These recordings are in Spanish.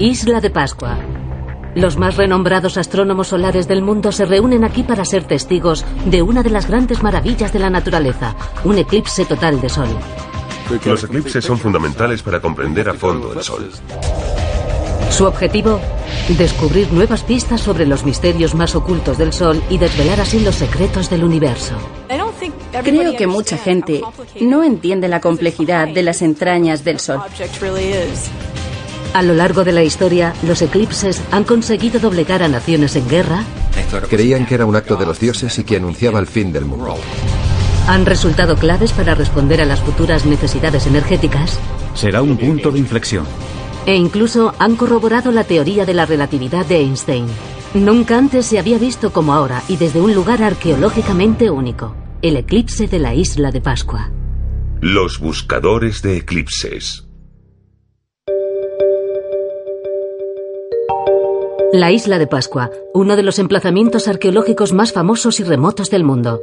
Isla de Pascua. Los más renombrados astrónomos solares del mundo se reúnen aquí para ser testigos de una de las grandes maravillas de la naturaleza, un eclipse total de Sol. Los eclipses son fundamentales para comprender a fondo el Sol. Su objetivo, descubrir nuevas pistas sobre los misterios más ocultos del Sol y desvelar así los secretos del universo. Creo que mucha gente no entiende la complejidad de las entrañas del Sol. A lo largo de la historia, los eclipses han conseguido doblegar a naciones en guerra. Creían que era un acto de los dioses y que anunciaba el fin del mundo. Han resultado claves para responder a las futuras necesidades energéticas. Será un punto de inflexión. E incluso han corroborado la teoría de la relatividad de Einstein. Nunca antes se había visto como ahora y desde un lugar arqueológicamente único, el eclipse de la isla de Pascua. Los buscadores de eclipses. La isla de Pascua, uno de los emplazamientos arqueológicos más famosos y remotos del mundo.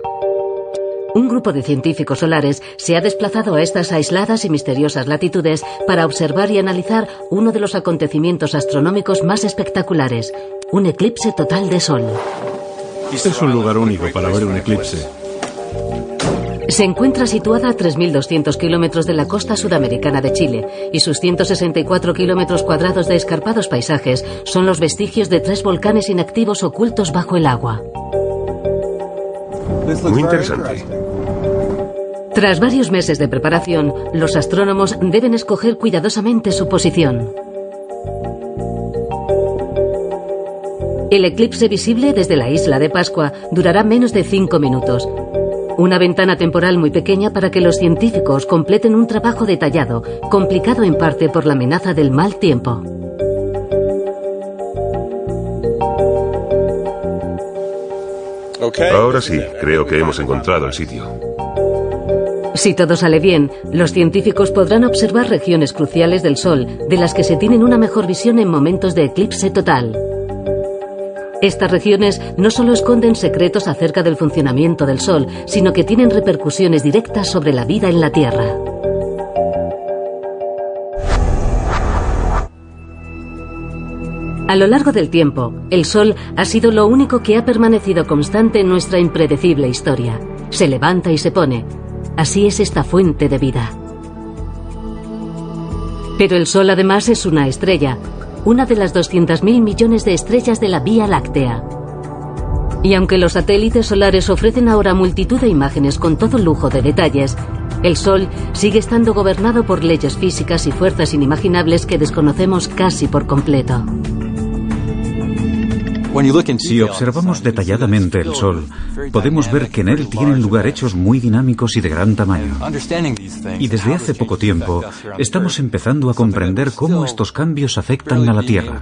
Un grupo de científicos solares se ha desplazado a estas aisladas y misteriosas latitudes para observar y analizar uno de los acontecimientos astronómicos más espectaculares, un eclipse total de Sol. Es un lugar único para ver un eclipse. Se encuentra situada a 3.200 kilómetros de la costa sudamericana de Chile y sus 164 kilómetros cuadrados de escarpados paisajes son los vestigios de tres volcanes inactivos ocultos bajo el agua. Muy interesante. Tras varios meses de preparación, los astrónomos deben escoger cuidadosamente su posición. El eclipse visible desde la isla de Pascua durará menos de cinco minutos, una ventana temporal muy pequeña para que los científicos completen un trabajo detallado, complicado en parte por la amenaza del mal tiempo. Ahora sí, creo que hemos encontrado el sitio. Si todo sale bien, los científicos podrán observar regiones cruciales del Sol, de las que se tienen una mejor visión en momentos de eclipse total. Estas regiones no solo esconden secretos acerca del funcionamiento del Sol, sino que tienen repercusiones directas sobre la vida en la Tierra. A lo largo del tiempo, el Sol ha sido lo único que ha permanecido constante en nuestra impredecible historia. Se levanta y se pone. Así es esta fuente de vida. Pero el Sol además es una estrella, una de las 200.000 millones de estrellas de la Vía Láctea. Y aunque los satélites solares ofrecen ahora multitud de imágenes con todo lujo de detalles, el Sol sigue estando gobernado por leyes físicas y fuerzas inimaginables que desconocemos casi por completo. Si observamos detalladamente el Sol, podemos ver que en él tienen lugar hechos muy dinámicos y de gran tamaño. Y desde hace poco tiempo estamos empezando a comprender cómo estos cambios afectan a la Tierra.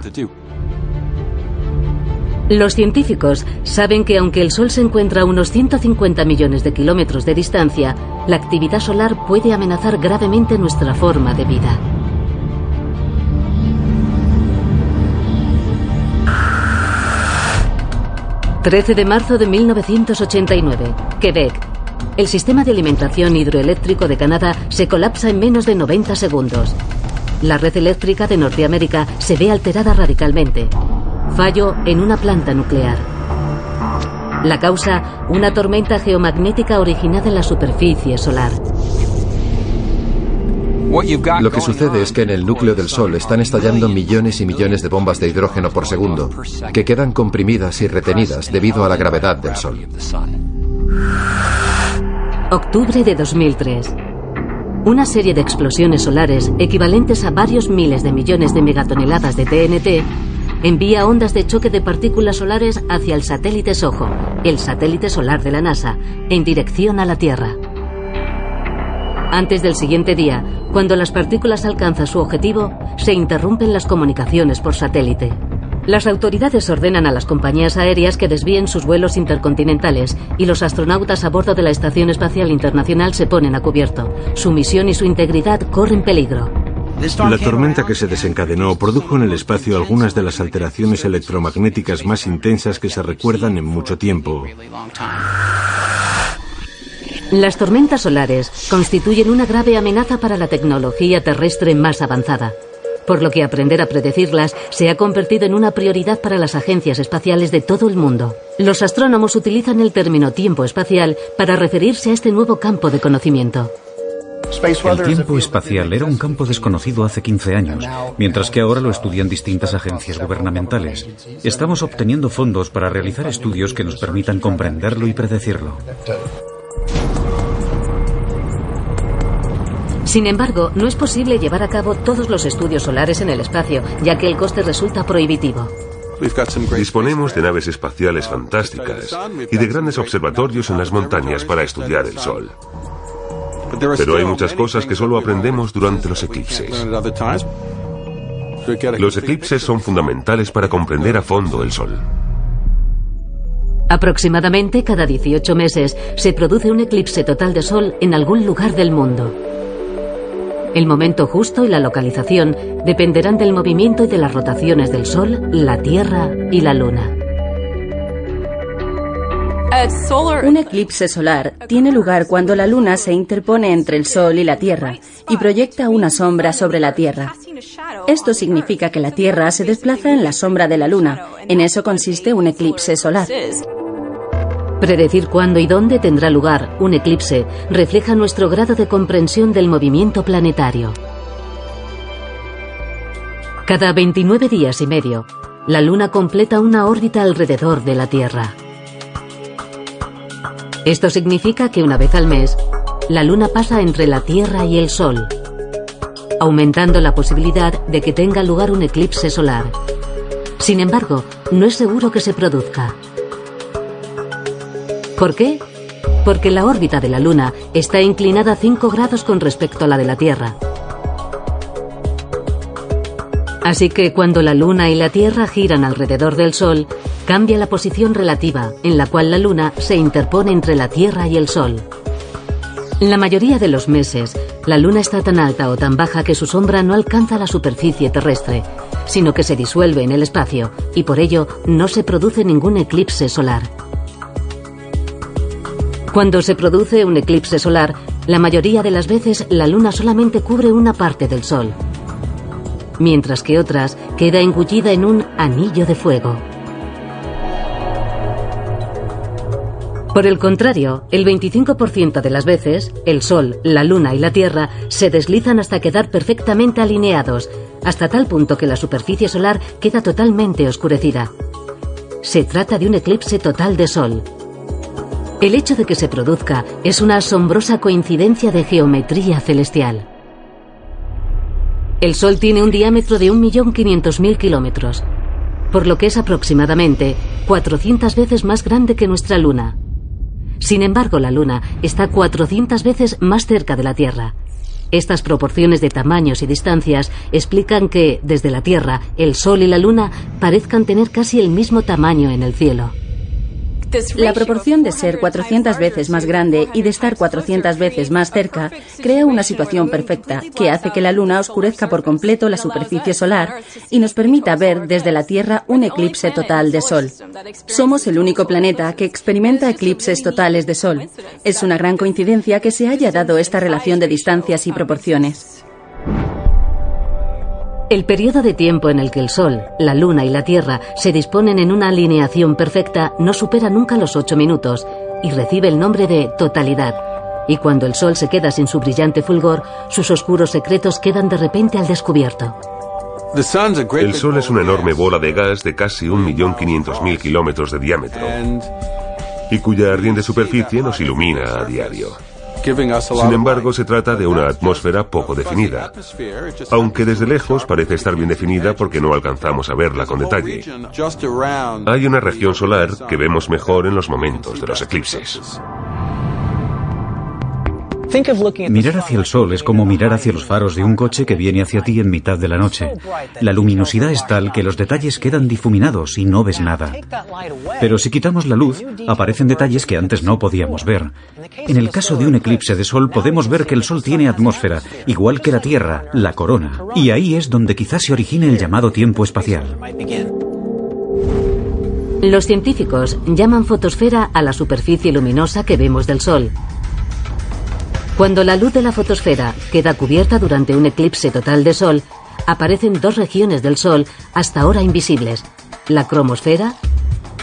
Los científicos saben que aunque el Sol se encuentra a unos 150 millones de kilómetros de distancia, la actividad solar puede amenazar gravemente nuestra forma de vida. 13 de marzo de 1989, Quebec. El sistema de alimentación hidroeléctrico de Canadá se colapsa en menos de 90 segundos. La red eléctrica de Norteamérica se ve alterada radicalmente. Fallo en una planta nuclear. La causa, una tormenta geomagnética originada en la superficie solar. Lo que sucede es que en el núcleo del Sol están estallando millones y millones de bombas de hidrógeno por segundo, que quedan comprimidas y retenidas debido a la gravedad del Sol. Octubre de 2003. Una serie de explosiones solares equivalentes a varios miles de millones de megatoneladas de TNT envía ondas de choque de partículas solares hacia el satélite SOHO, el satélite solar de la NASA, en dirección a la Tierra. Antes del siguiente día, cuando las partículas alcanzan su objetivo, se interrumpen las comunicaciones por satélite. Las autoridades ordenan a las compañías aéreas que desvíen sus vuelos intercontinentales y los astronautas a bordo de la Estación Espacial Internacional se ponen a cubierto. Su misión y su integridad corren peligro. La tormenta que se desencadenó produjo en el espacio algunas de las alteraciones electromagnéticas más intensas que se recuerdan en mucho tiempo. Las tormentas solares constituyen una grave amenaza para la tecnología terrestre más avanzada, por lo que aprender a predecirlas se ha convertido en una prioridad para las agencias espaciales de todo el mundo. Los astrónomos utilizan el término tiempo espacial para referirse a este nuevo campo de conocimiento. El tiempo espacial era un campo desconocido hace 15 años, mientras que ahora lo estudian distintas agencias gubernamentales. Estamos obteniendo fondos para realizar estudios que nos permitan comprenderlo y predecirlo. Sin embargo, no es posible llevar a cabo todos los estudios solares en el espacio, ya que el coste resulta prohibitivo. Disponemos de naves espaciales fantásticas y de grandes observatorios en las montañas para estudiar el Sol. Pero hay muchas cosas que solo aprendemos durante los eclipses. Los eclipses son fundamentales para comprender a fondo el Sol. Aproximadamente cada 18 meses se produce un eclipse total de Sol en algún lugar del mundo. El momento justo y la localización dependerán del movimiento y de las rotaciones del Sol, la Tierra y la Luna. Un eclipse solar tiene lugar cuando la Luna se interpone entre el Sol y la Tierra y proyecta una sombra sobre la Tierra. Esto significa que la Tierra se desplaza en la sombra de la Luna. En eso consiste un eclipse solar. Predecir cuándo y dónde tendrá lugar un eclipse refleja nuestro grado de comprensión del movimiento planetario. Cada 29 días y medio, la Luna completa una órbita alrededor de la Tierra. Esto significa que una vez al mes, la Luna pasa entre la Tierra y el Sol, aumentando la posibilidad de que tenga lugar un eclipse solar. Sin embargo, no es seguro que se produzca. ¿Por qué? Porque la órbita de la Luna está inclinada 5 grados con respecto a la de la Tierra. Así que cuando la Luna y la Tierra giran alrededor del Sol, cambia la posición relativa en la cual la Luna se interpone entre la Tierra y el Sol. La mayoría de los meses, la Luna está tan alta o tan baja que su sombra no alcanza la superficie terrestre, sino que se disuelve en el espacio y por ello no se produce ningún eclipse solar. Cuando se produce un eclipse solar, la mayoría de las veces la luna solamente cubre una parte del sol, mientras que otras queda engullida en un anillo de fuego. Por el contrario, el 25% de las veces, el Sol, la Luna y la Tierra se deslizan hasta quedar perfectamente alineados, hasta tal punto que la superficie solar queda totalmente oscurecida. Se trata de un eclipse total de Sol. El hecho de que se produzca es una asombrosa coincidencia de geometría celestial. El Sol tiene un diámetro de 1.500.000 kilómetros, por lo que es aproximadamente 400 veces más grande que nuestra Luna. Sin embargo, la Luna está 400 veces más cerca de la Tierra. Estas proporciones de tamaños y distancias explican que, desde la Tierra, el Sol y la Luna parezcan tener casi el mismo tamaño en el cielo. La proporción de ser 400 veces más grande y de estar 400 veces más cerca crea una situación perfecta que hace que la Luna oscurezca por completo la superficie solar y nos permita ver desde la Tierra un eclipse total de Sol. Somos el único planeta que experimenta eclipses totales de Sol. Es una gran coincidencia que se haya dado esta relación de distancias y proporciones. El periodo de tiempo en el que el Sol, la Luna y la Tierra se disponen en una alineación perfecta no supera nunca los ocho minutos y recibe el nombre de totalidad. Y cuando el Sol se queda sin su brillante fulgor, sus oscuros secretos quedan de repente al descubierto. El Sol es una enorme bola de gas de casi 1.500.000 kilómetros de diámetro y cuya ardiente superficie nos ilumina a diario. Sin embargo, se trata de una atmósfera poco definida, aunque desde lejos parece estar bien definida porque no alcanzamos a verla con detalle. Hay una región solar que vemos mejor en los momentos de los eclipses. Mirar hacia el sol es como mirar hacia los faros de un coche que viene hacia ti en mitad de la noche. La luminosidad es tal que los detalles quedan difuminados y no ves nada. Pero si quitamos la luz, aparecen detalles que antes no podíamos ver. En el caso de un eclipse de sol podemos ver que el sol tiene atmósfera, igual que la Tierra, la corona. Y ahí es donde quizás se origine el llamado tiempo espacial. Los científicos llaman fotosfera a la superficie luminosa que vemos del Sol. Cuando la luz de la fotosfera queda cubierta durante un eclipse total de Sol, aparecen dos regiones del Sol hasta ahora invisibles. La cromosfera,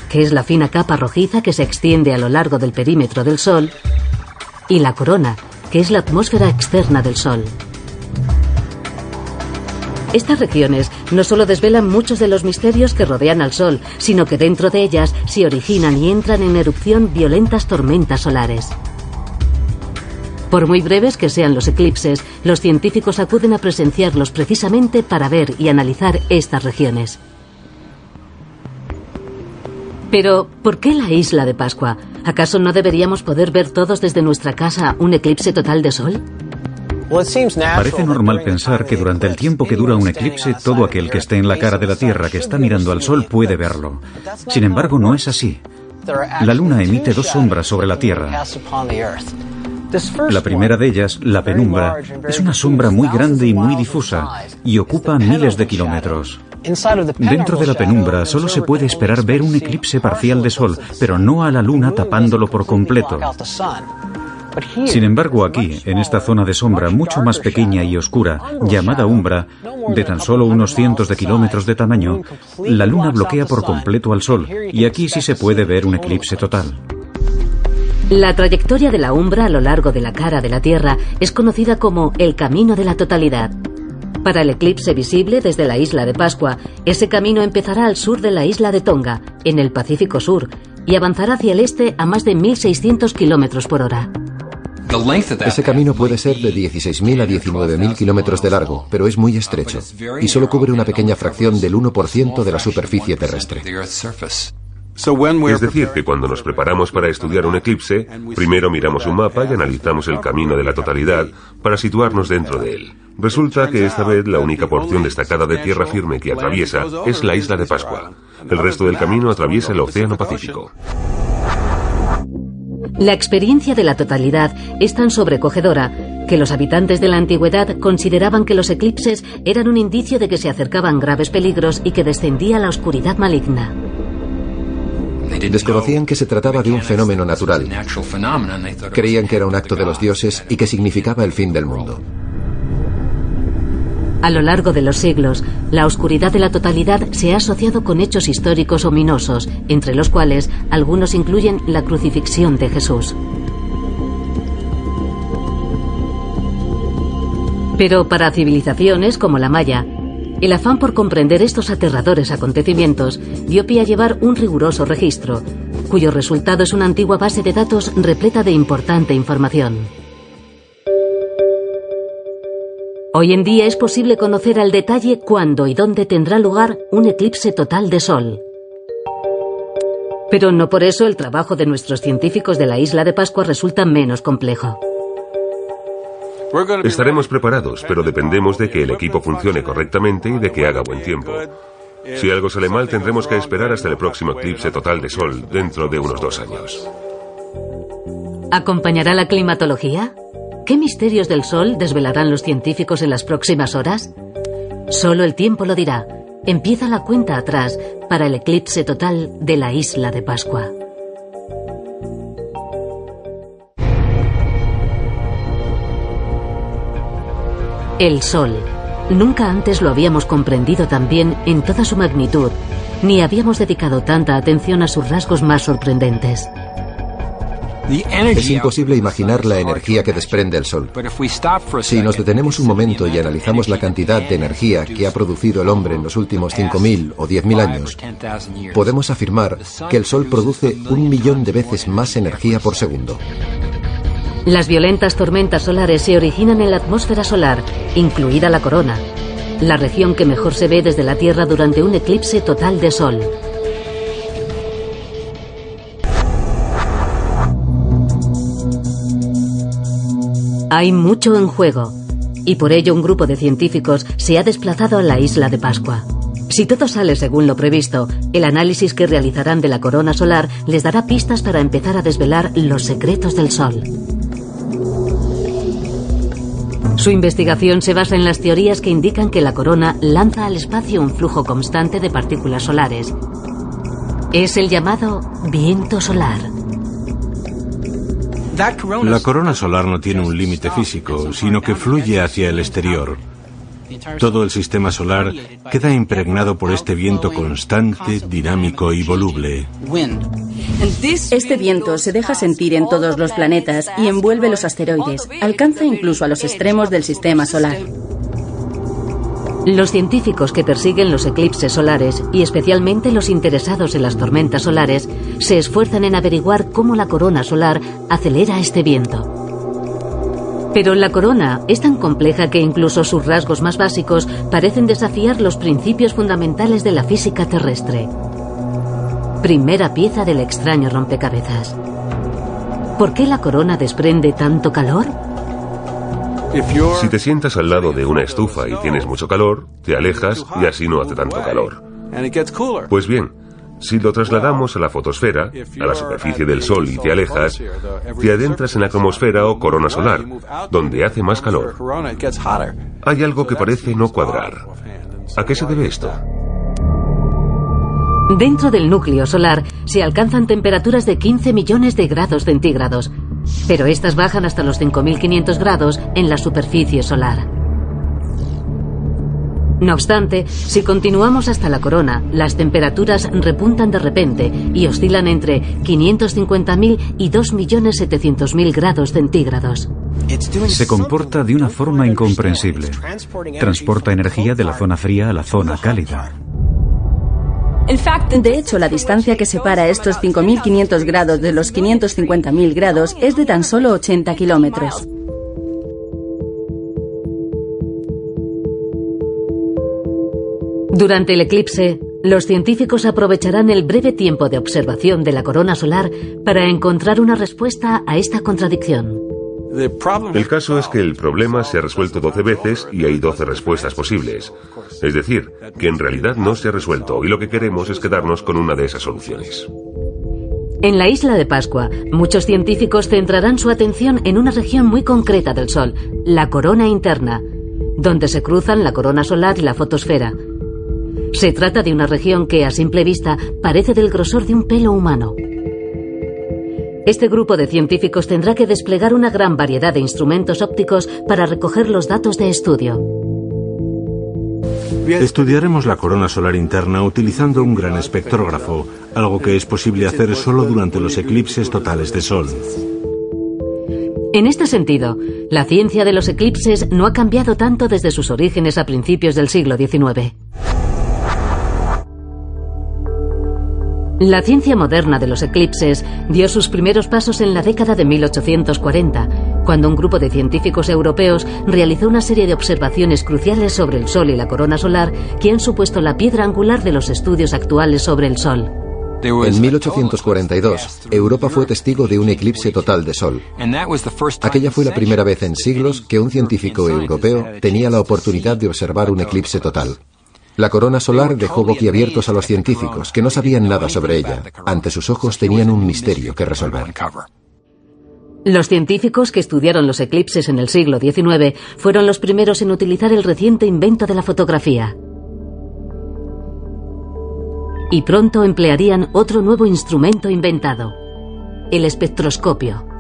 que es la fina capa rojiza que se extiende a lo largo del perímetro del Sol, y la corona, que es la atmósfera externa del Sol. Estas regiones no solo desvelan muchos de los misterios que rodean al Sol, sino que dentro de ellas se originan y entran en erupción violentas tormentas solares. Por muy breves que sean los eclipses, los científicos acuden a presenciarlos precisamente para ver y analizar estas regiones. Pero, ¿por qué la isla de Pascua? ¿Acaso no deberíamos poder ver todos desde nuestra casa un eclipse total de sol? Parece normal pensar que durante el tiempo que dura un eclipse, todo aquel que esté en la cara de la Tierra que está mirando al Sol puede verlo. Sin embargo, no es así. La Luna emite dos sombras sobre la Tierra. La primera de ellas, la penumbra, es una sombra muy grande y muy difusa y ocupa miles de kilómetros. Dentro de la penumbra solo se puede esperar ver un eclipse parcial de sol, pero no a la luna tapándolo por completo. Sin embargo, aquí, en esta zona de sombra mucho más pequeña y oscura, llamada umbra, de tan solo unos cientos de kilómetros de tamaño, la luna bloquea por completo al Sol, y aquí sí se puede ver un eclipse total. La trayectoria de la umbra a lo largo de la cara de la Tierra es conocida como el camino de la totalidad. Para el eclipse visible desde la isla de Pascua, ese camino empezará al sur de la isla de Tonga, en el Pacífico Sur, y avanzará hacia el este a más de 1.600 kilómetros por hora. Ese camino puede ser de 16.000 a 19.000 kilómetros de largo, pero es muy estrecho y solo cubre una pequeña fracción del 1% de la superficie terrestre. Es decir, que cuando nos preparamos para estudiar un eclipse, primero miramos un mapa y analizamos el camino de la totalidad para situarnos dentro de él. Resulta que esta vez la única porción destacada de tierra firme que atraviesa es la isla de Pascua. El resto del camino atraviesa el Océano Pacífico. La experiencia de la totalidad es tan sobrecogedora que los habitantes de la antigüedad consideraban que los eclipses eran un indicio de que se acercaban graves peligros y que descendía la oscuridad maligna. Desconocían que se trataba de un fenómeno natural. Creían que era un acto de los dioses y que significaba el fin del mundo. A lo largo de los siglos, la oscuridad de la totalidad se ha asociado con hechos históricos ominosos, entre los cuales algunos incluyen la crucifixión de Jesús. Pero para civilizaciones como la maya, el afán por comprender estos aterradores acontecimientos dio pie a llevar un riguroso registro, cuyo resultado es una antigua base de datos repleta de importante información. Hoy en día es posible conocer al detalle cuándo y dónde tendrá lugar un eclipse total de Sol. Pero no por eso el trabajo de nuestros científicos de la isla de Pascua resulta menos complejo. Estaremos preparados, pero dependemos de que el equipo funcione correctamente y de que haga buen tiempo. Si algo sale mal, tendremos que esperar hasta el próximo eclipse total de Sol, dentro de unos dos años. ¿Acompañará la climatología? ¿Qué misterios del Sol desvelarán los científicos en las próximas horas? Solo el tiempo lo dirá. Empieza la cuenta atrás para el eclipse total de la isla de Pascua. El Sol. Nunca antes lo habíamos comprendido tan bien en toda su magnitud, ni habíamos dedicado tanta atención a sus rasgos más sorprendentes. Es imposible imaginar la energía que desprende el Sol. Si nos detenemos un momento y analizamos la cantidad de energía que ha producido el hombre en los últimos 5.000 o 10.000 años, podemos afirmar que el Sol produce un millón de veces más energía por segundo. Las violentas tormentas solares se originan en la atmósfera solar, incluida la corona, la región que mejor se ve desde la Tierra durante un eclipse total de Sol. Hay mucho en juego y por ello un grupo de científicos se ha desplazado a la isla de Pascua. Si todo sale según lo previsto, el análisis que realizarán de la corona solar les dará pistas para empezar a desvelar los secretos del Sol. Su investigación se basa en las teorías que indican que la corona lanza al espacio un flujo constante de partículas solares. Es el llamado viento solar. La corona solar no tiene un límite físico, sino que fluye hacia el exterior. Todo el sistema solar queda impregnado por este viento constante, dinámico y voluble. Este viento se deja sentir en todos los planetas y envuelve los asteroides. Alcanza incluso a los extremos del sistema solar. Los científicos que persiguen los eclipses solares y especialmente los interesados en las tormentas solares se esfuerzan en averiguar cómo la corona solar acelera este viento. Pero la corona es tan compleja que incluso sus rasgos más básicos parecen desafiar los principios fundamentales de la física terrestre. Primera pieza del extraño rompecabezas. ¿Por qué la corona desprende tanto calor? Si te sientas al lado de una estufa y tienes mucho calor, te alejas y así no hace tanto calor. Pues bien, si lo trasladamos a la fotosfera, a la superficie del Sol y te alejas, te adentras en la cromosfera o corona solar, donde hace más calor. Hay algo que parece no cuadrar. ¿A qué se debe esto? Dentro del núcleo solar se alcanzan temperaturas de 15 millones de grados centígrados, pero estas bajan hasta los 5.500 grados en la superficie solar. No obstante, si continuamos hasta la corona, las temperaturas repuntan de repente y oscilan entre 550.000 y 2.700.000 grados centígrados. Se comporta de una forma incomprensible. Transporta energía de la zona fría a la zona cálida. De hecho, la distancia que separa estos 5.500 grados de los 550.000 grados es de tan solo 80 kilómetros. Durante el eclipse, los científicos aprovecharán el breve tiempo de observación de la corona solar para encontrar una respuesta a esta contradicción. El caso es que el problema se ha resuelto 12 veces y hay 12 respuestas posibles. Es decir, que en realidad no se ha resuelto y lo que queremos es quedarnos con una de esas soluciones. En la isla de Pascua, muchos científicos centrarán su atención en una región muy concreta del Sol, la corona interna, donde se cruzan la corona solar y la fotosfera. Se trata de una región que a simple vista parece del grosor de un pelo humano. Este grupo de científicos tendrá que desplegar una gran variedad de instrumentos ópticos para recoger los datos de estudio. Estudiaremos la corona solar interna utilizando un gran espectrógrafo, algo que es posible hacer solo durante los eclipses totales de Sol. En este sentido, la ciencia de los eclipses no ha cambiado tanto desde sus orígenes a principios del siglo XIX. La ciencia moderna de los eclipses dio sus primeros pasos en la década de 1840, cuando un grupo de científicos europeos realizó una serie de observaciones cruciales sobre el Sol y la corona solar que han supuesto la piedra angular de los estudios actuales sobre el Sol. En 1842, Europa fue testigo de un eclipse total de Sol. Aquella fue la primera vez en siglos que un científico europeo tenía la oportunidad de observar un eclipse total. La corona solar dejó boquiabiertos a los científicos, que no sabían nada sobre ella. Ante sus ojos tenían un misterio que resolver. Los científicos que estudiaron los eclipses en el siglo XIX fueron los primeros en utilizar el reciente invento de la fotografía. Y pronto emplearían otro nuevo instrumento inventado, el espectroscopio.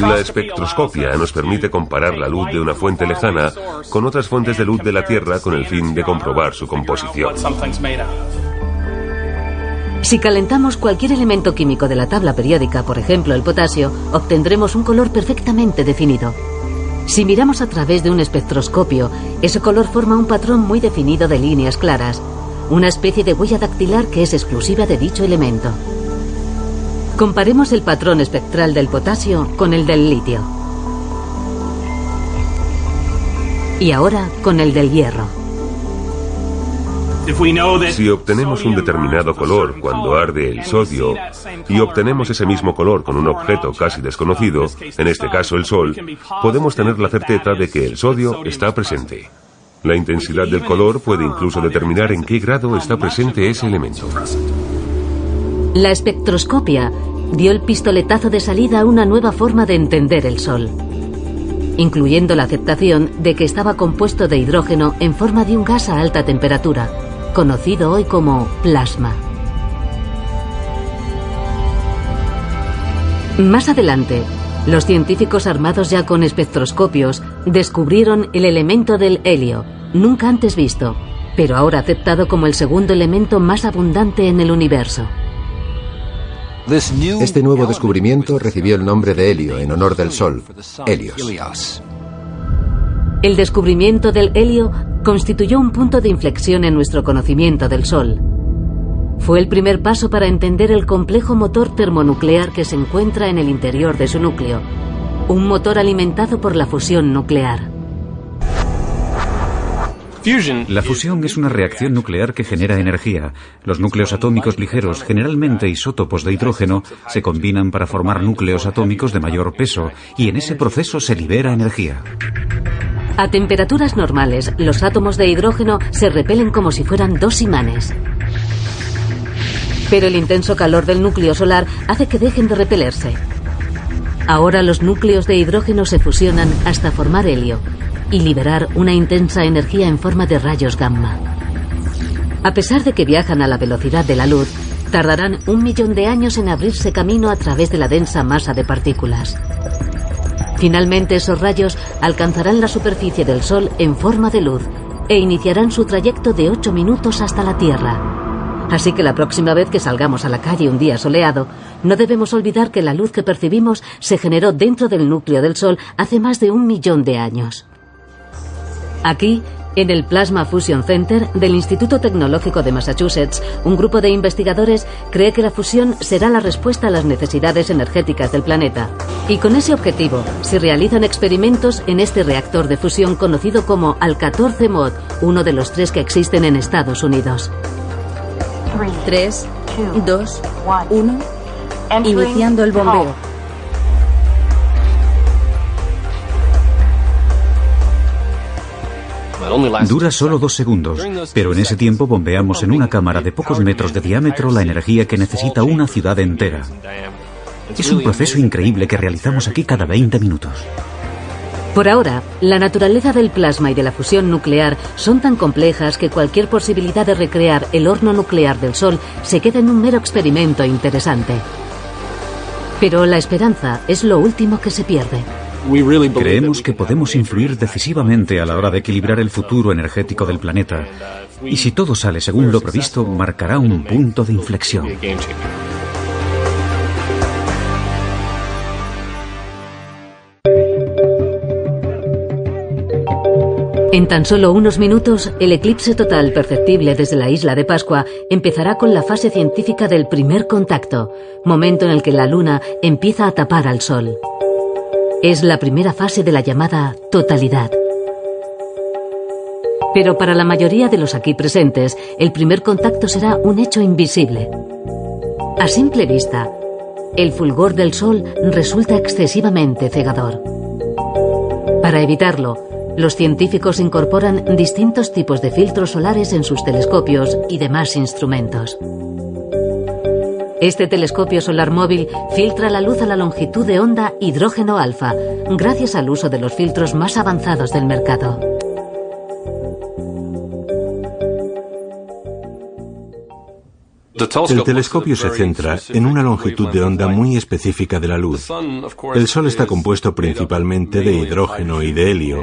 La espectroscopia nos permite comparar la luz de una fuente lejana con otras fuentes de luz de la Tierra con el fin de comprobar su composición. Si calentamos cualquier elemento químico de la tabla periódica, por ejemplo el potasio, obtendremos un color perfectamente definido. Si miramos a través de un espectroscopio, ese color forma un patrón muy definido de líneas claras, una especie de huella dactilar que es exclusiva de dicho elemento. Comparemos el patrón espectral del potasio con el del litio. Y ahora con el del hierro. Si obtenemos un determinado color cuando arde el sodio y obtenemos ese mismo color con un objeto casi desconocido, en este caso el Sol, podemos tener la certeza de que el sodio está presente. La intensidad del color puede incluso determinar en qué grado está presente ese elemento. La espectroscopia dio el pistoletazo de salida a una nueva forma de entender el Sol, incluyendo la aceptación de que estaba compuesto de hidrógeno en forma de un gas a alta temperatura, conocido hoy como plasma. Más adelante, los científicos armados ya con espectroscopios descubrieron el elemento del helio, nunca antes visto, pero ahora aceptado como el segundo elemento más abundante en el universo. Este nuevo descubrimiento recibió el nombre de helio en honor del Sol, Helios. El descubrimiento del helio constituyó un punto de inflexión en nuestro conocimiento del Sol. Fue el primer paso para entender el complejo motor termonuclear que se encuentra en el interior de su núcleo, un motor alimentado por la fusión nuclear. La fusión es una reacción nuclear que genera energía. Los núcleos atómicos ligeros, generalmente isótopos de hidrógeno, se combinan para formar núcleos atómicos de mayor peso y en ese proceso se libera energía. A temperaturas normales, los átomos de hidrógeno se repelen como si fueran dos imanes. Pero el intenso calor del núcleo solar hace que dejen de repelerse. Ahora los núcleos de hidrógeno se fusionan hasta formar helio y liberar una intensa energía en forma de rayos gamma. A pesar de que viajan a la velocidad de la luz, tardarán un millón de años en abrirse camino a través de la densa masa de partículas. Finalmente esos rayos alcanzarán la superficie del Sol en forma de luz e iniciarán su trayecto de 8 minutos hasta la Tierra. Así que la próxima vez que salgamos a la calle un día soleado, no debemos olvidar que la luz que percibimos se generó dentro del núcleo del Sol hace más de un millón de años. Aquí, en el Plasma Fusion Center del Instituto Tecnológico de Massachusetts, un grupo de investigadores cree que la fusión será la respuesta a las necesidades energéticas del planeta. Y con ese objetivo, se realizan experimentos en este reactor de fusión conocido como Al-14 Mod, uno de los tres que existen en Estados Unidos. 3, 2, 1. Iniciando el bombeo. Dura solo dos segundos, pero en ese tiempo bombeamos en una cámara de pocos metros de diámetro la energía que necesita una ciudad entera. Es un proceso increíble que realizamos aquí cada 20 minutos. Por ahora, la naturaleza del plasma y de la fusión nuclear son tan complejas que cualquier posibilidad de recrear el horno nuclear del Sol se queda en un mero experimento interesante. Pero la esperanza es lo último que se pierde. Creemos que podemos influir decisivamente a la hora de equilibrar el futuro energético del planeta. Y si todo sale según lo previsto, marcará un punto de inflexión. En tan solo unos minutos, el eclipse total perceptible desde la isla de Pascua empezará con la fase científica del primer contacto, momento en el que la Luna empieza a tapar al Sol. Es la primera fase de la llamada totalidad. Pero para la mayoría de los aquí presentes, el primer contacto será un hecho invisible. A simple vista, el fulgor del sol resulta excesivamente cegador. Para evitarlo, los científicos incorporan distintos tipos de filtros solares en sus telescopios y demás instrumentos. Este telescopio solar móvil filtra la luz a la longitud de onda hidrógeno alfa, gracias al uso de los filtros más avanzados del mercado. El telescopio se centra en una longitud de onda muy específica de la luz. El Sol está compuesto principalmente de hidrógeno y de helio.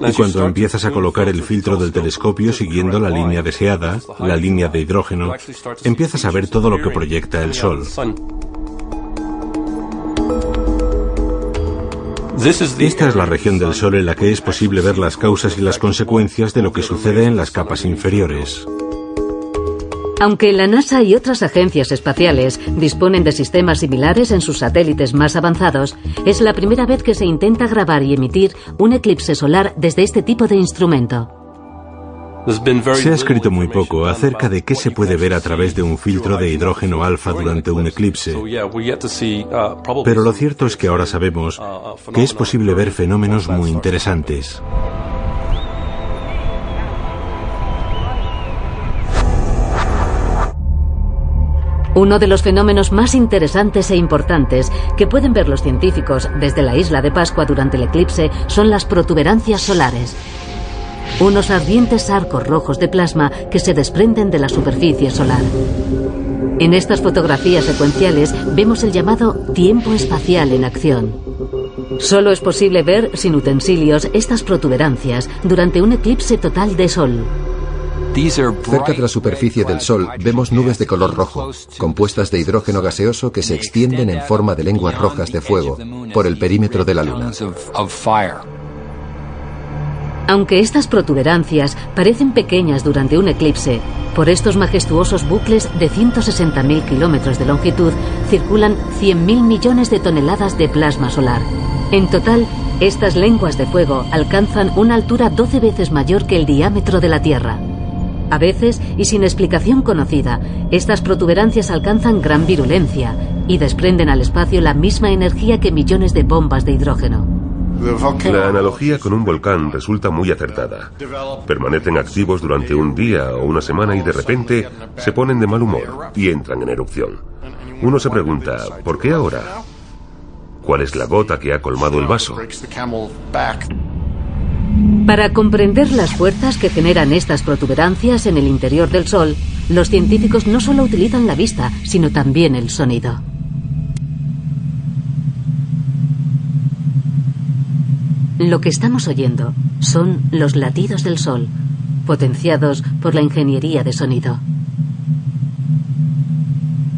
Y cuando empiezas a colocar el filtro del telescopio siguiendo la línea deseada, la línea de hidrógeno, empiezas a ver todo lo que proyecta el Sol. Esta es la región del Sol en la que es posible ver las causas y las consecuencias de lo que sucede en las capas inferiores. Aunque la NASA y otras agencias espaciales disponen de sistemas similares en sus satélites más avanzados, es la primera vez que se intenta grabar y emitir un eclipse solar desde este tipo de instrumento. Se ha escrito muy poco acerca de qué se puede ver a través de un filtro de hidrógeno alfa durante un eclipse. Pero lo cierto es que ahora sabemos que es posible ver fenómenos muy interesantes. Uno de los fenómenos más interesantes e importantes que pueden ver los científicos desde la isla de Pascua durante el eclipse son las protuberancias solares unos ardientes arcos rojos de plasma que se desprenden de la superficie solar. En estas fotografías secuenciales vemos el llamado tiempo espacial en acción. Solo es posible ver sin utensilios estas protuberancias durante un eclipse total de Sol. Cerca de la superficie del Sol vemos nubes de color rojo, compuestas de hidrógeno gaseoso que se extienden en forma de lenguas rojas de fuego por el perímetro de la Luna. Aunque estas protuberancias parecen pequeñas durante un eclipse, por estos majestuosos bucles de 160.000 kilómetros de longitud circulan 100.000 millones de toneladas de plasma solar. En total, estas lenguas de fuego alcanzan una altura 12 veces mayor que el diámetro de la Tierra. A veces, y sin explicación conocida, estas protuberancias alcanzan gran virulencia y desprenden al espacio la misma energía que millones de bombas de hidrógeno. La analogía con un volcán resulta muy acertada. Permanecen activos durante un día o una semana y de repente se ponen de mal humor y entran en erupción. Uno se pregunta, ¿por qué ahora? ¿Cuál es la gota que ha colmado el vaso? Para comprender las fuerzas que generan estas protuberancias en el interior del Sol, los científicos no solo utilizan la vista, sino también el sonido. Lo que estamos oyendo son los latidos del Sol, potenciados por la ingeniería de sonido.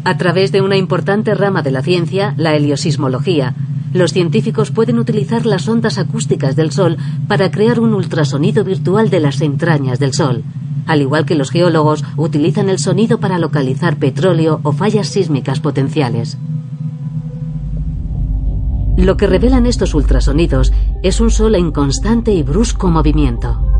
A través de una importante rama de la ciencia, la heliosismología, los científicos pueden utilizar las ondas acústicas del Sol para crear un ultrasonido virtual de las entrañas del Sol, al igual que los geólogos utilizan el sonido para localizar petróleo o fallas sísmicas potenciales. Lo que revelan estos ultrasonidos es un sol en constante y brusco movimiento.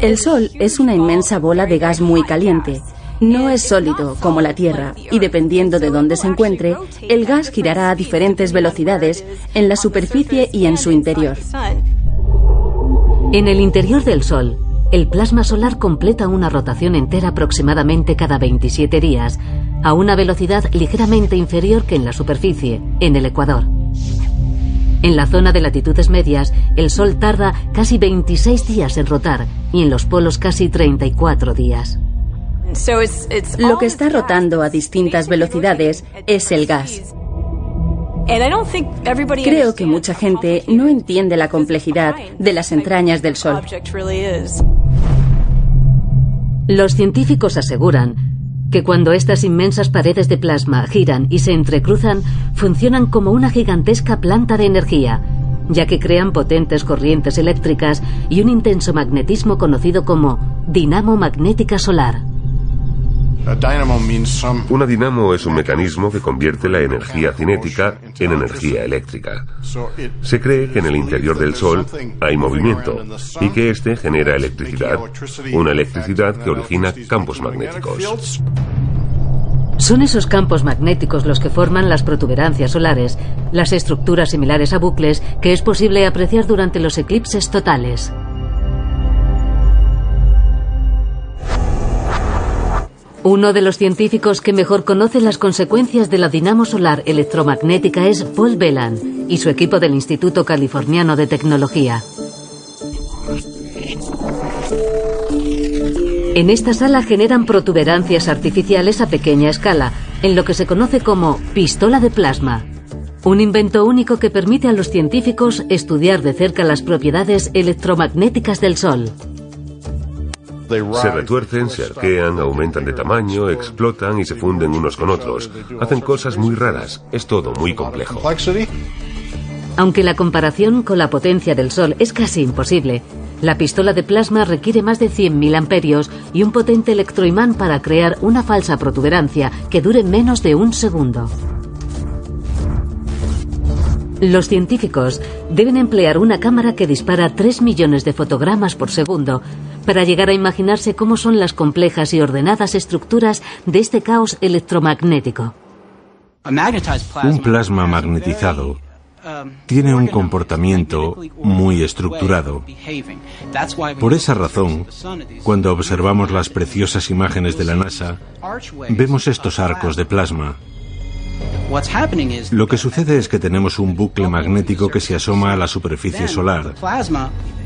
El Sol es una inmensa bola de gas muy caliente. No es sólido como la Tierra y dependiendo de dónde se encuentre, el gas girará a diferentes velocidades en la superficie y en su interior. En el interior del Sol, el plasma solar completa una rotación entera aproximadamente cada 27 días, a una velocidad ligeramente inferior que en la superficie, en el Ecuador. En la zona de latitudes medias, el Sol tarda casi 26 días en rotar y en los polos casi 34 días. Lo que está rotando a distintas velocidades es el gas. Creo que mucha gente no entiende la complejidad de las entrañas del Sol. Los científicos aseguran que cuando estas inmensas paredes de plasma giran y se entrecruzan, funcionan como una gigantesca planta de energía, ya que crean potentes corrientes eléctricas y un intenso magnetismo conocido como dinamo magnética solar. Una dinamo es un mecanismo que convierte la energía cinética en energía eléctrica. Se cree que en el interior del Sol hay movimiento y que éste genera electricidad, una electricidad que origina campos magnéticos. Son esos campos magnéticos los que forman las protuberancias solares, las estructuras similares a bucles que es posible apreciar durante los eclipses totales. Uno de los científicos que mejor conoce las consecuencias de la dinamo solar electromagnética es Paul Bellan y su equipo del Instituto Californiano de Tecnología. En esta sala generan protuberancias artificiales a pequeña escala, en lo que se conoce como pistola de plasma. Un invento único que permite a los científicos estudiar de cerca las propiedades electromagnéticas del Sol. Se retuercen, se arquean, aumentan de tamaño, explotan y se funden unos con otros. Hacen cosas muy raras. Es todo muy complejo. Aunque la comparación con la potencia del Sol es casi imposible, la pistola de plasma requiere más de 100.000 amperios y un potente electroimán para crear una falsa protuberancia que dure menos de un segundo. Los científicos deben emplear una cámara que dispara 3 millones de fotogramas por segundo para llegar a imaginarse cómo son las complejas y ordenadas estructuras de este caos electromagnético. Un plasma magnetizado tiene un comportamiento muy estructurado. Por esa razón, cuando observamos las preciosas imágenes de la NASA, vemos estos arcos de plasma. Lo que sucede es que tenemos un bucle magnético que se asoma a la superficie solar.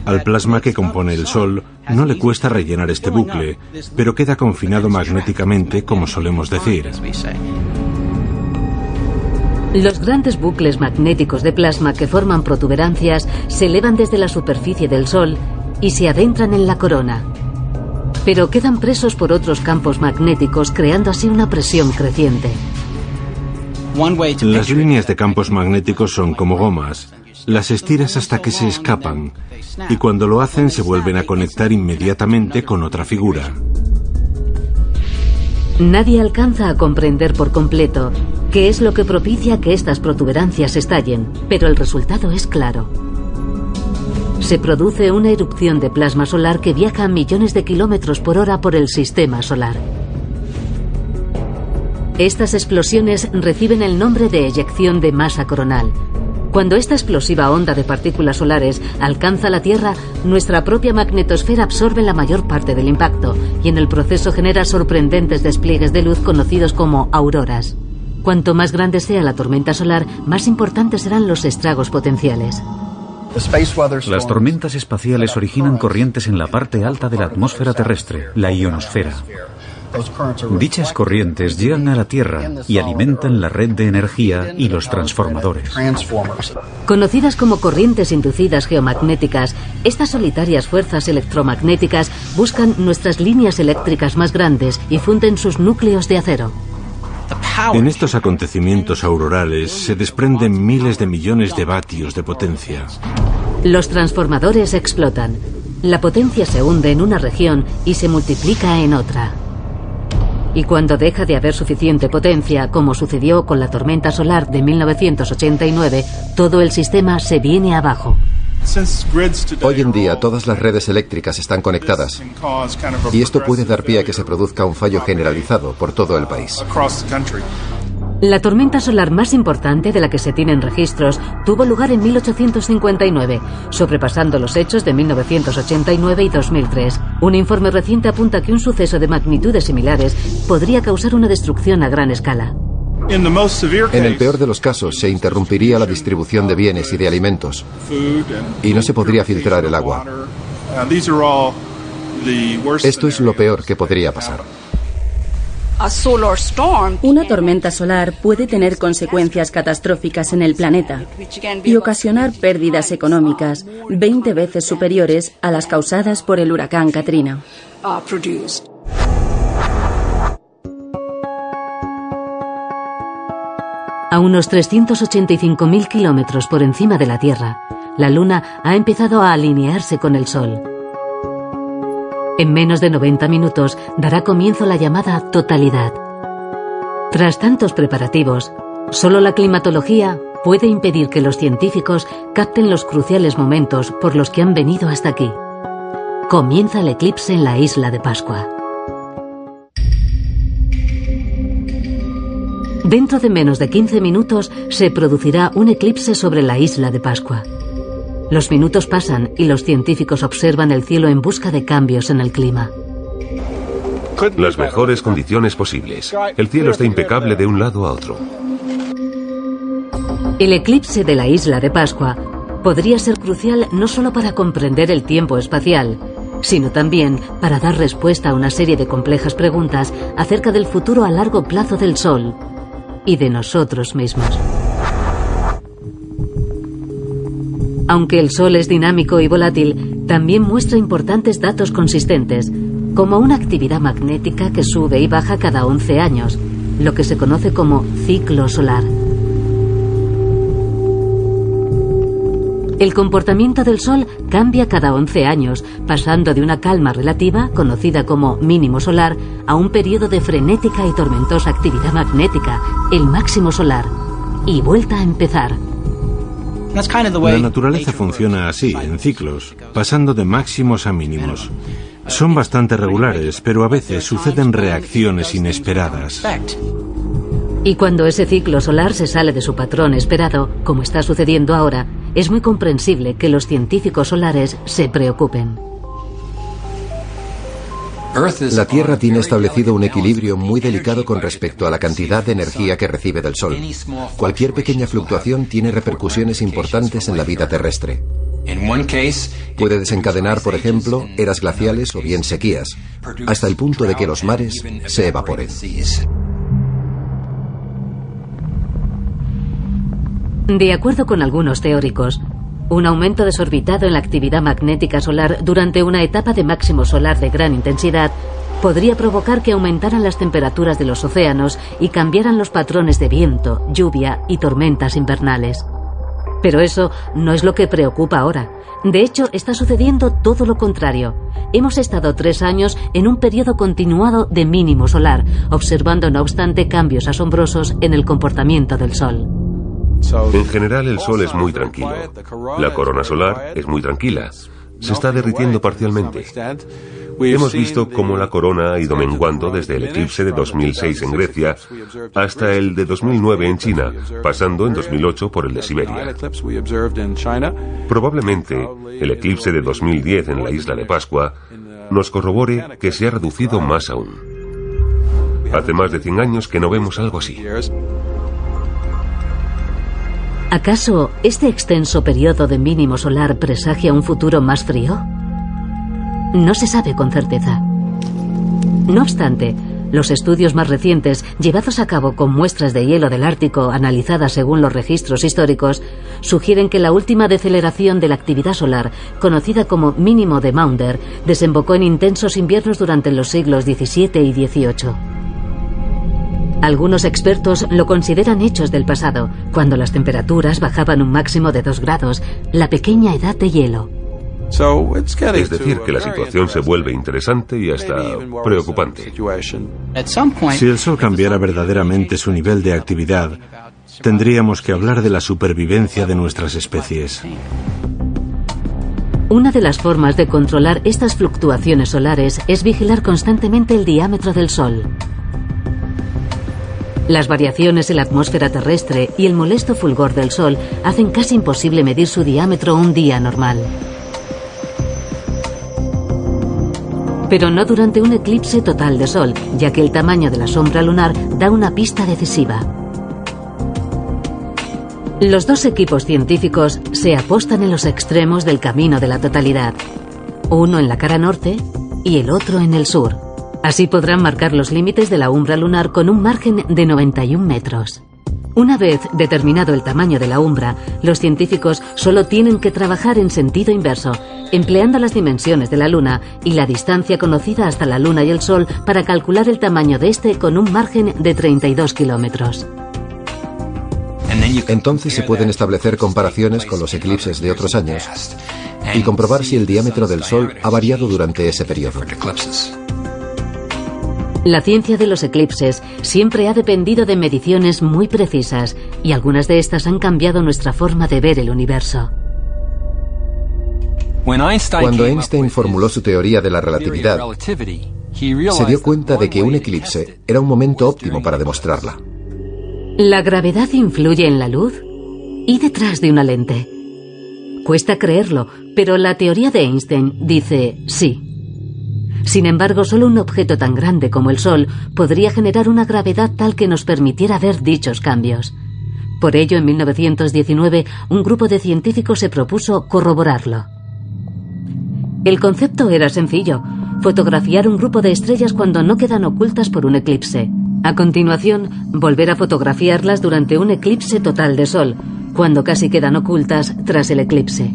Al plasma que compone el Sol no le cuesta rellenar este bucle, pero queda confinado magnéticamente, como solemos decir. Los grandes bucles magnéticos de plasma que forman protuberancias se elevan desde la superficie del Sol y se adentran en la corona. Pero quedan presos por otros campos magnéticos creando así una presión creciente. Las líneas de campos magnéticos son como gomas. Las estiras hasta que se escapan y cuando lo hacen se vuelven a conectar inmediatamente con otra figura. Nadie alcanza a comprender por completo qué es lo que propicia que estas protuberancias estallen, pero el resultado es claro. Se produce una erupción de plasma solar que viaja a millones de kilómetros por hora por el sistema solar. Estas explosiones reciben el nombre de eyección de masa coronal. Cuando esta explosiva onda de partículas solares alcanza la Tierra, nuestra propia magnetosfera absorbe la mayor parte del impacto y en el proceso genera sorprendentes despliegues de luz conocidos como auroras. Cuanto más grande sea la tormenta solar, más importantes serán los estragos potenciales. Las tormentas espaciales originan corrientes en la parte alta de la atmósfera terrestre, la ionosfera. Dichas corrientes llegan a la Tierra y alimentan la red de energía y los transformadores. Conocidas como corrientes inducidas geomagnéticas, estas solitarias fuerzas electromagnéticas buscan nuestras líneas eléctricas más grandes y funden sus núcleos de acero. En estos acontecimientos aurorales se desprenden miles de millones de vatios de potencia. Los transformadores explotan. La potencia se hunde en una región y se multiplica en otra. Y cuando deja de haber suficiente potencia, como sucedió con la tormenta solar de 1989, todo el sistema se viene abajo. Hoy en día todas las redes eléctricas están conectadas y esto puede dar pie a que se produzca un fallo generalizado por todo el país. La tormenta solar más importante de la que se tienen registros tuvo lugar en 1859, sobrepasando los hechos de 1989 y 2003. Un informe reciente apunta que un suceso de magnitudes similares podría causar una destrucción a gran escala. En el peor de los casos se interrumpiría la distribución de bienes y de alimentos y no se podría filtrar el agua. Esto es lo peor que podría pasar. Una tormenta solar puede tener consecuencias catastróficas en el planeta y ocasionar pérdidas económicas 20 veces superiores a las causadas por el huracán Katrina. A unos 385.000 kilómetros por encima de la Tierra, la Luna ha empezado a alinearse con el Sol. En menos de 90 minutos dará comienzo la llamada totalidad. Tras tantos preparativos, solo la climatología puede impedir que los científicos capten los cruciales momentos por los que han venido hasta aquí. Comienza el eclipse en la isla de Pascua. Dentro de menos de 15 minutos se producirá un eclipse sobre la isla de Pascua. Los minutos pasan y los científicos observan el cielo en busca de cambios en el clima. Las mejores condiciones posibles. El cielo está impecable de un lado a otro. El eclipse de la isla de Pascua podría ser crucial no solo para comprender el tiempo espacial, sino también para dar respuesta a una serie de complejas preguntas acerca del futuro a largo plazo del Sol y de nosotros mismos. Aunque el Sol es dinámico y volátil, también muestra importantes datos consistentes, como una actividad magnética que sube y baja cada 11 años, lo que se conoce como ciclo solar. El comportamiento del Sol cambia cada 11 años, pasando de una calma relativa, conocida como mínimo solar, a un periodo de frenética y tormentosa actividad magnética, el máximo solar, y vuelta a empezar. La naturaleza funciona así, en ciclos, pasando de máximos a mínimos. Son bastante regulares, pero a veces suceden reacciones inesperadas. Y cuando ese ciclo solar se sale de su patrón esperado, como está sucediendo ahora, es muy comprensible que los científicos solares se preocupen. La Tierra tiene establecido un equilibrio muy delicado con respecto a la cantidad de energía que recibe del Sol. Cualquier pequeña fluctuación tiene repercusiones importantes en la vida terrestre. Puede desencadenar, por ejemplo, eras glaciales o bien sequías, hasta el punto de que los mares se evaporen. De acuerdo con algunos teóricos, un aumento desorbitado en la actividad magnética solar durante una etapa de máximo solar de gran intensidad podría provocar que aumentaran las temperaturas de los océanos y cambiaran los patrones de viento, lluvia y tormentas invernales. Pero eso no es lo que preocupa ahora. De hecho, está sucediendo todo lo contrario. Hemos estado tres años en un periodo continuado de mínimo solar, observando no obstante cambios asombrosos en el comportamiento del Sol. En general el Sol es muy tranquilo. La corona solar es muy tranquila. Se está derritiendo parcialmente. Hemos visto cómo la corona ha ido menguando desde el eclipse de 2006 en Grecia hasta el de 2009 en China, pasando en 2008 por el de Siberia. Probablemente el eclipse de 2010 en la isla de Pascua nos corrobore que se ha reducido más aún. Hace más de 100 años que no vemos algo así. ¿Acaso este extenso periodo de mínimo solar presagia un futuro más frío? No se sabe con certeza. No obstante, los estudios más recientes, llevados a cabo con muestras de hielo del Ártico analizadas según los registros históricos, sugieren que la última deceleración de la actividad solar, conocida como mínimo de Maunder, desembocó en intensos inviernos durante los siglos XVII y XVIII. Algunos expertos lo consideran hechos del pasado, cuando las temperaturas bajaban un máximo de 2 grados, la pequeña edad de hielo. Es decir, que la situación se vuelve interesante y hasta preocupante. Si el Sol cambiara verdaderamente su nivel de actividad, tendríamos que hablar de la supervivencia de nuestras especies. Una de las formas de controlar estas fluctuaciones solares es vigilar constantemente el diámetro del Sol. Las variaciones en la atmósfera terrestre y el molesto fulgor del Sol hacen casi imposible medir su diámetro un día normal. Pero no durante un eclipse total de Sol, ya que el tamaño de la sombra lunar da una pista decisiva. Los dos equipos científicos se apostan en los extremos del camino de la totalidad, uno en la cara norte y el otro en el sur. Así podrán marcar los límites de la umbra lunar con un margen de 91 metros. Una vez determinado el tamaño de la umbra, los científicos solo tienen que trabajar en sentido inverso, empleando las dimensiones de la Luna y la distancia conocida hasta la Luna y el Sol para calcular el tamaño de este con un margen de 32 kilómetros. Entonces se pueden establecer comparaciones con los eclipses de otros años y comprobar si el diámetro del Sol ha variado durante ese periodo. La ciencia de los eclipses siempre ha dependido de mediciones muy precisas y algunas de estas han cambiado nuestra forma de ver el universo. Cuando Einstein formuló su teoría de la relatividad, se dio cuenta de que un eclipse era un momento óptimo para demostrarla. ¿La gravedad influye en la luz? ¿Y detrás de una lente? Cuesta creerlo, pero la teoría de Einstein dice sí. Sin embargo, solo un objeto tan grande como el Sol podría generar una gravedad tal que nos permitiera ver dichos cambios. Por ello, en 1919, un grupo de científicos se propuso corroborarlo. El concepto era sencillo, fotografiar un grupo de estrellas cuando no quedan ocultas por un eclipse. A continuación, volver a fotografiarlas durante un eclipse total de Sol, cuando casi quedan ocultas tras el eclipse.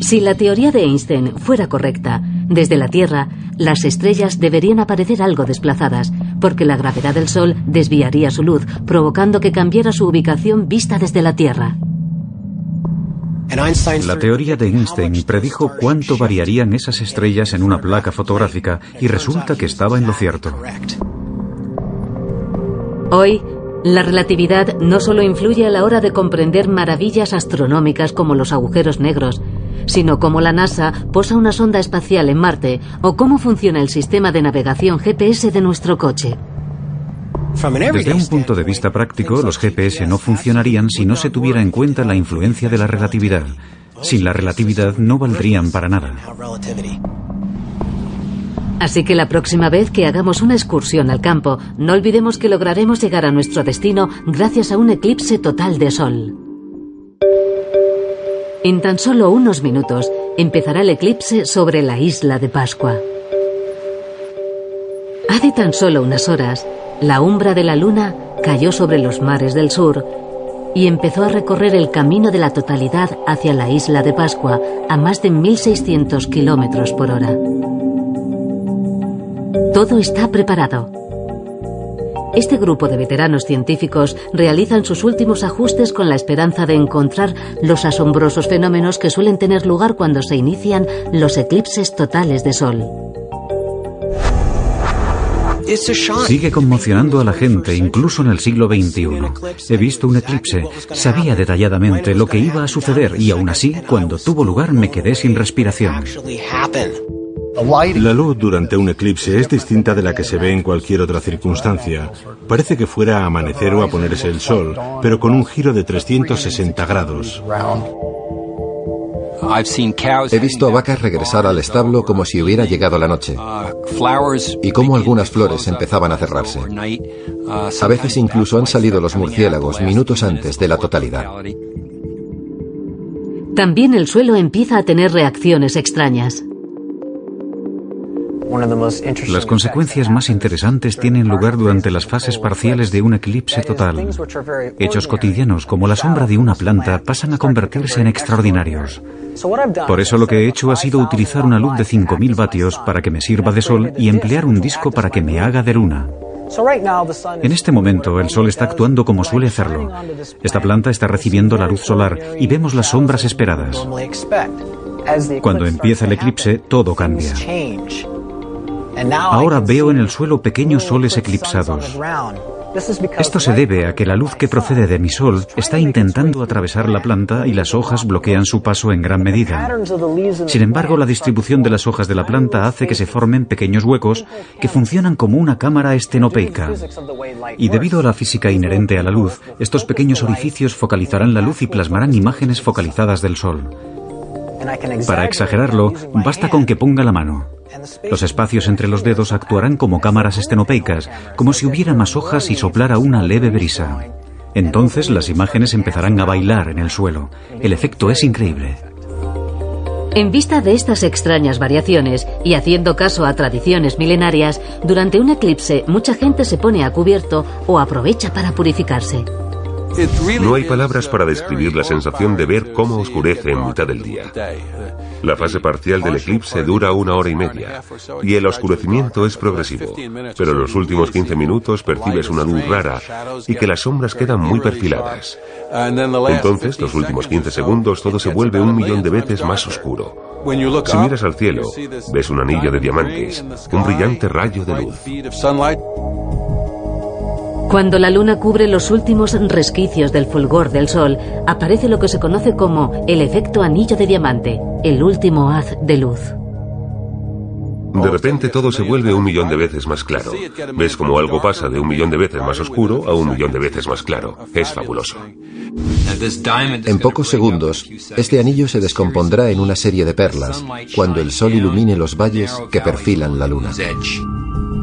Si la teoría de Einstein fuera correcta, desde la Tierra, las estrellas deberían aparecer algo desplazadas, porque la gravedad del Sol desviaría su luz, provocando que cambiara su ubicación vista desde la Tierra. La teoría de Einstein predijo cuánto variarían esas estrellas en una placa fotográfica y resulta que estaba en lo cierto. Hoy, La relatividad no solo influye a la hora de comprender maravillas astronómicas como los agujeros negros, sino cómo la NASA posa una sonda espacial en Marte o cómo funciona el sistema de navegación GPS de nuestro coche. Desde un punto de vista práctico, los GPS no funcionarían si no se tuviera en cuenta la influencia de la relatividad. Sin la relatividad no valdrían para nada. Así que la próxima vez que hagamos una excursión al campo, no olvidemos que lograremos llegar a nuestro destino gracias a un eclipse total de sol. En tan solo unos minutos empezará el eclipse sobre la isla de Pascua. Hace tan solo unas horas, la umbra de la luna cayó sobre los mares del sur y empezó a recorrer el camino de la totalidad hacia la isla de Pascua a más de 1.600 kilómetros por hora. Todo está preparado. Este grupo de veteranos científicos realizan sus últimos ajustes con la esperanza de encontrar los asombrosos fenómenos que suelen tener lugar cuando se inician los eclipses totales de sol. Sigue conmocionando a la gente, incluso en el siglo XXI. He visto un eclipse, sabía detalladamente lo que iba a suceder y aún así, cuando tuvo lugar, me quedé sin respiración. La luz durante un eclipse es distinta de la que se ve en cualquier otra circunstancia. Parece que fuera a amanecer o a ponerse el sol, pero con un giro de 360 grados. He visto a vacas regresar al establo como si hubiera llegado la noche y cómo algunas flores empezaban a cerrarse. A veces incluso han salido los murciélagos minutos antes de la totalidad. También el suelo empieza a tener reacciones extrañas. Las consecuencias más interesantes tienen lugar durante las fases parciales de un eclipse total. Hechos cotidianos como la sombra de una planta pasan a convertirse en extraordinarios. Por eso lo que he hecho ha sido utilizar una luz de 5.000 vatios para que me sirva de sol y emplear un disco para que me haga de luna. En este momento el sol está actuando como suele hacerlo. Esta planta está recibiendo la luz solar y vemos las sombras esperadas. Cuando empieza el eclipse, todo cambia. Ahora veo en el suelo pequeños soles eclipsados. Esto se debe a que la luz que procede de mi sol está intentando atravesar la planta y las hojas bloquean su paso en gran medida. Sin embargo, la distribución de las hojas de la planta hace que se formen pequeños huecos que funcionan como una cámara estenopeica. Y debido a la física inherente a la luz, estos pequeños orificios focalizarán la luz y plasmarán imágenes focalizadas del sol. Para exagerarlo, basta con que ponga la mano. Los espacios entre los dedos actuarán como cámaras estenopeicas, como si hubiera más hojas y soplara una leve brisa. Entonces las imágenes empezarán a bailar en el suelo. El efecto es increíble. En vista de estas extrañas variaciones y haciendo caso a tradiciones milenarias, durante un eclipse mucha gente se pone a cubierto o aprovecha para purificarse. No hay palabras para describir la sensación de ver cómo oscurece en mitad del día. La fase parcial del eclipse dura una hora y media y el oscurecimiento es progresivo, pero en los últimos 15 minutos percibes una luz rara y que las sombras quedan muy perfiladas. Entonces, los últimos 15 segundos todo se vuelve un millón de veces más oscuro. Si miras al cielo, ves un anillo de diamantes, un brillante rayo de luz. Cuando la luna cubre los últimos resquicios del fulgor del sol, aparece lo que se conoce como el efecto anillo de diamante, el último haz de luz. De repente todo se vuelve un millón de veces más claro. Ves como algo pasa de un millón de veces más oscuro a un millón de veces más claro. Es fabuloso. En pocos segundos, este anillo se descompondrá en una serie de perlas cuando el sol ilumine los valles que perfilan la luna.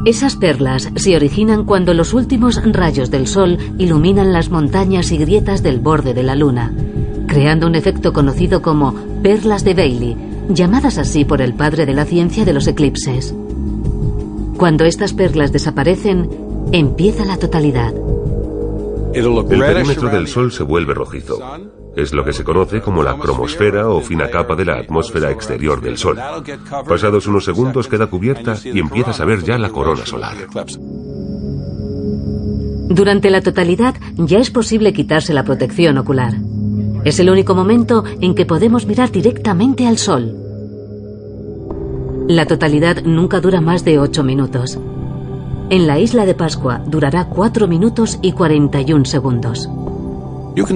Esas perlas se originan cuando los últimos rayos del sol iluminan las montañas y grietas del borde de la luna, creando un efecto conocido como perlas de Bailey, llamadas así por el padre de la ciencia de los eclipses. Cuando estas perlas desaparecen, empieza la totalidad. El perímetro del Sol se vuelve rojizo. Es lo que se conoce como la cromosfera o fina capa de la atmósfera exterior del Sol. Pasados unos segundos queda cubierta y empiezas a ver ya la corona solar. Durante la totalidad ya es posible quitarse la protección ocular. Es el único momento en que podemos mirar directamente al Sol. La totalidad nunca dura más de 8 minutos. En la isla de Pascua durará 4 minutos y 41 segundos.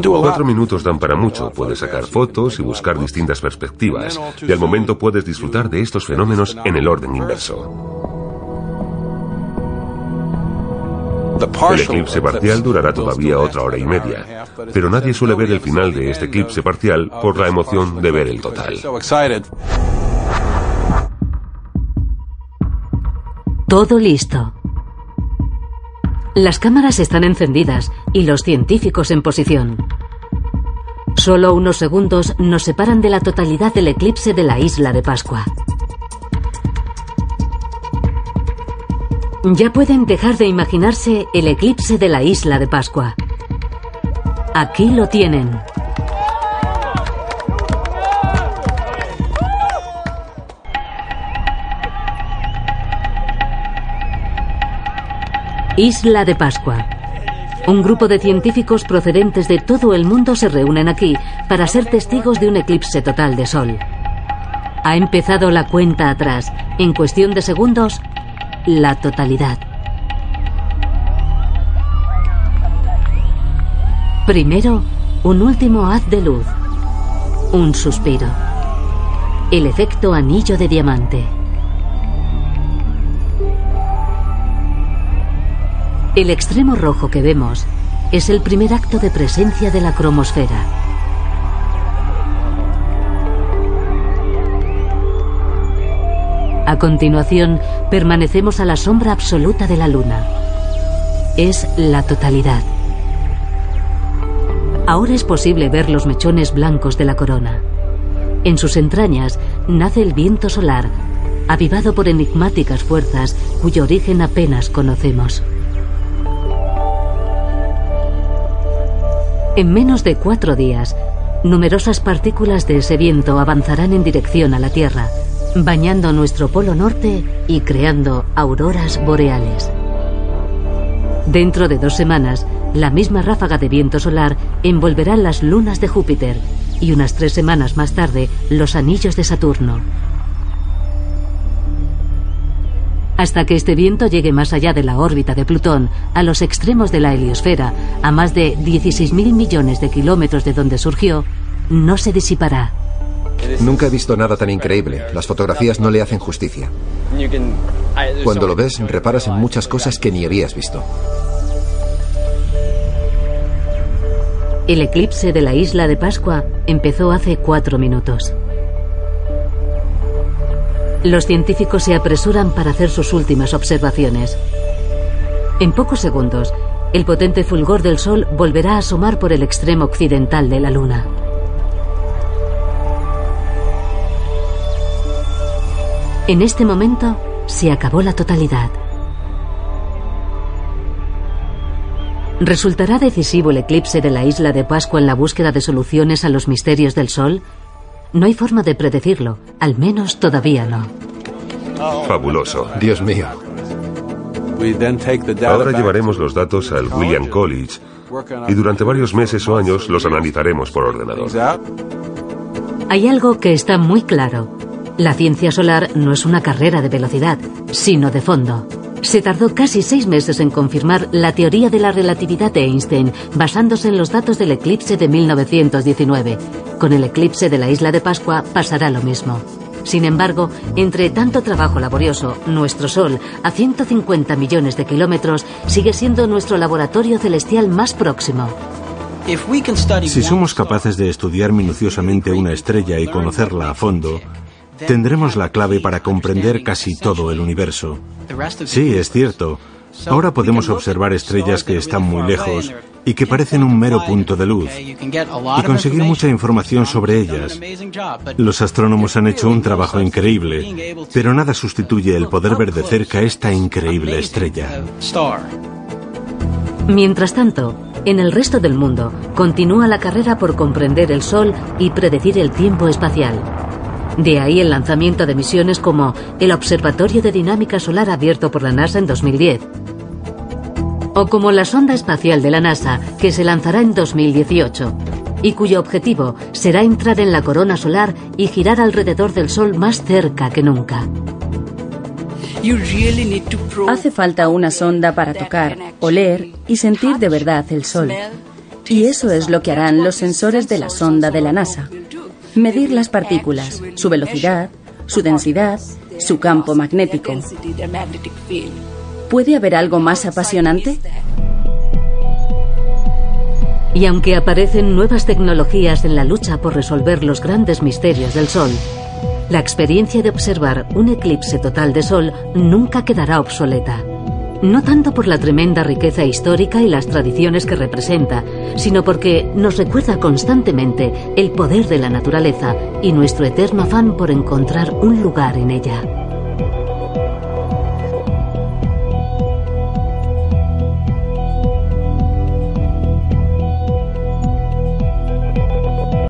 Cuatro minutos dan para mucho. Puedes sacar fotos y buscar distintas perspectivas. Y al momento puedes disfrutar de estos fenómenos en el orden inverso. El eclipse parcial durará todavía otra hora y media, pero nadie suele ver el final de este eclipse parcial por la emoción de ver el total. Todo listo. Las cámaras están encendidas y los científicos en posición. Solo unos segundos nos separan de la totalidad del eclipse de la isla de Pascua. Ya pueden dejar de imaginarse el eclipse de la isla de Pascua. Aquí lo tienen. Isla de Pascua. Un grupo de científicos procedentes de todo el mundo se reúnen aquí para ser testigos de un eclipse total de sol. Ha empezado la cuenta atrás. En cuestión de segundos, la totalidad. Primero, un último haz de luz. Un suspiro. El efecto anillo de diamante. El extremo rojo que vemos es el primer acto de presencia de la cromosfera. A continuación, permanecemos a la sombra absoluta de la luna. Es la totalidad. Ahora es posible ver los mechones blancos de la corona. En sus entrañas nace el viento solar, avivado por enigmáticas fuerzas cuyo origen apenas conocemos. En menos de cuatro días, numerosas partículas de ese viento avanzarán en dirección a la Tierra, bañando nuestro polo norte y creando auroras boreales. Dentro de dos semanas, la misma ráfaga de viento solar envolverá las lunas de Júpiter y unas tres semanas más tarde los anillos de Saturno. Hasta que este viento llegue más allá de la órbita de Plutón, a los extremos de la heliosfera, a más de 16.000 millones de kilómetros de donde surgió, no se disipará. Nunca he visto nada tan increíble. Las fotografías no le hacen justicia. Cuando lo ves, reparas en muchas cosas que ni habías visto. El eclipse de la isla de Pascua empezó hace cuatro minutos. Los científicos se apresuran para hacer sus últimas observaciones. En pocos segundos, el potente fulgor del Sol volverá a asomar por el extremo occidental de la Luna. En este momento se acabó la totalidad. ¿Resultará decisivo el eclipse de la isla de Pascua en la búsqueda de soluciones a los misterios del Sol? No hay forma de predecirlo, al menos todavía no. Fabuloso. Dios mío. Ahora llevaremos los datos al William College y durante varios meses o años los analizaremos por ordenador. Hay algo que está muy claro. La ciencia solar no es una carrera de velocidad, sino de fondo. Se tardó casi seis meses en confirmar la teoría de la relatividad de Einstein, basándose en los datos del eclipse de 1919. Con el eclipse de la isla de Pascua pasará lo mismo. Sin embargo, entre tanto trabajo laborioso, nuestro Sol, a 150 millones de kilómetros, sigue siendo nuestro laboratorio celestial más próximo. Si somos capaces de estudiar minuciosamente una estrella y conocerla a fondo, tendremos la clave para comprender casi todo el universo. Sí, es cierto. Ahora podemos observar estrellas que están muy lejos y que parecen un mero punto de luz y conseguir mucha información sobre ellas. Los astrónomos han hecho un trabajo increíble, pero nada sustituye el poder ver de cerca esta increíble estrella. Mientras tanto, en el resto del mundo continúa la carrera por comprender el Sol y predecir el tiempo espacial. De ahí el lanzamiento de misiones como el Observatorio de Dinámica Solar abierto por la NASA en 2010, o como la sonda espacial de la NASA que se lanzará en 2018 y cuyo objetivo será entrar en la corona solar y girar alrededor del Sol más cerca que nunca. Hace falta una sonda para tocar, oler y sentir de verdad el Sol. Y eso es lo que harán los sensores de la sonda de la NASA. Medir las partículas, su velocidad, su densidad, su campo magnético. ¿Puede haber algo más apasionante? Y aunque aparecen nuevas tecnologías en la lucha por resolver los grandes misterios del Sol, la experiencia de observar un eclipse total de Sol nunca quedará obsoleta. No tanto por la tremenda riqueza histórica y las tradiciones que representa, sino porque nos recuerda constantemente el poder de la naturaleza y nuestro eterno afán por encontrar un lugar en ella.